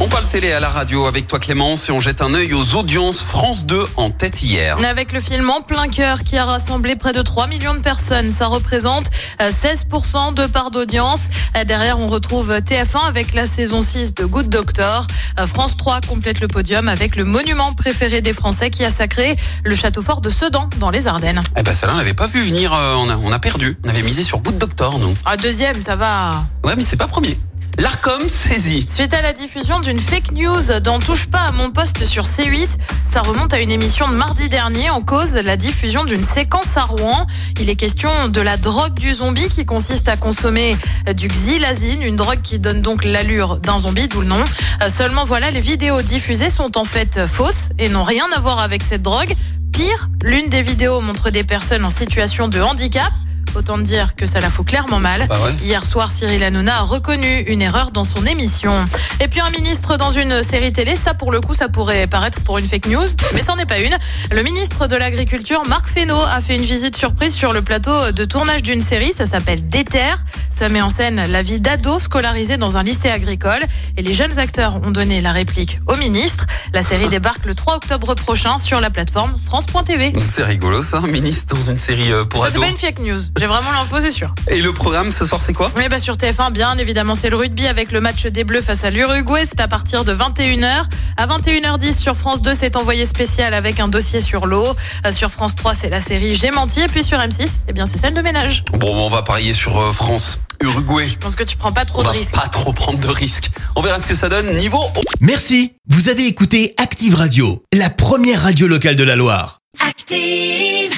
On parle télé à la radio avec toi Clémence et on jette un œil aux audiences France 2 en tête hier. Avec le film En plein cœur qui a rassemblé près de 3 millions de personnes, ça représente euh, 16% de part d'audience. Euh, Derrière, on retrouve TF1 avec la saison 6 de Good Doctor. Euh, France 3 complète le podium avec le monument préféré des Français qui a sacré le château fort de Sedan dans les Ardennes. Eh ben celle-là on l'avait pas vu venir, euh, on, a, on a perdu. On avait misé sur Good Doctor nous. Ah, deuxième, ça va. Ouais mais c'est pas premier. L'Arcom saisit. Suite à la diffusion d'une fake news dans Touche pas à mon poste sur C8, ça remonte à une émission de mardi dernier en cause la diffusion d'une séquence à Rouen. Il est question de la drogue du zombie qui consiste à consommer du xylazine, une drogue qui donne donc l'allure d'un zombie, d'où le nom. Euh, Seulement voilà, les vidéos diffusées sont en fait fausses et n'ont rien à voir avec cette drogue. Pire, l'une des vidéos montre des personnes en situation de handicap. Autant dire que ça la fout clairement mal. Bah ouais. Hier soir, Cyril Hanouna a reconnu une erreur dans son émission. Et puis un ministre dans une série télé, ça pour le coup, ça pourrait paraître pour une fake news, mais c'en est pas une. Le ministre de l'Agriculture, Marc Fesneau, a fait une visite surprise sur le plateau de tournage d'une série, ça s'appelle Déter. Ça met en scène la vie d'ados scolarisés dans un lycée agricole. Et les jeunes acteurs ont donné la réplique au ministre. La série débarque le 3 octobre prochain sur la plateforme France.tv. C'est rigolo ça, un ministre dans une série euh, pour Ça, c'est ados. pas une fake news. Vraiment l'info, c'est sûr. Et le programme ce soir c'est quoi? Oui, bah sur TF1, bien évidemment, c'est le rugby avec le match des Bleus face à l'Uruguay. C'est à partir de 21h. À 21h10 sur France 2, c'est envoyé spécial avec un dossier sur l'eau. Euh, Sur France 3, c'est la série J'ai menti. Et puis sur M6, eh bien, c'est celle de ménage. Bon on va parier sur euh, France. Uruguay. Je pense que tu prends pas trop On de va risques. pas trop prendre de risques. On verra ce que ça donne niveau Merci, vous avez écouté Active Radio, la première radio locale de la Loire. Active.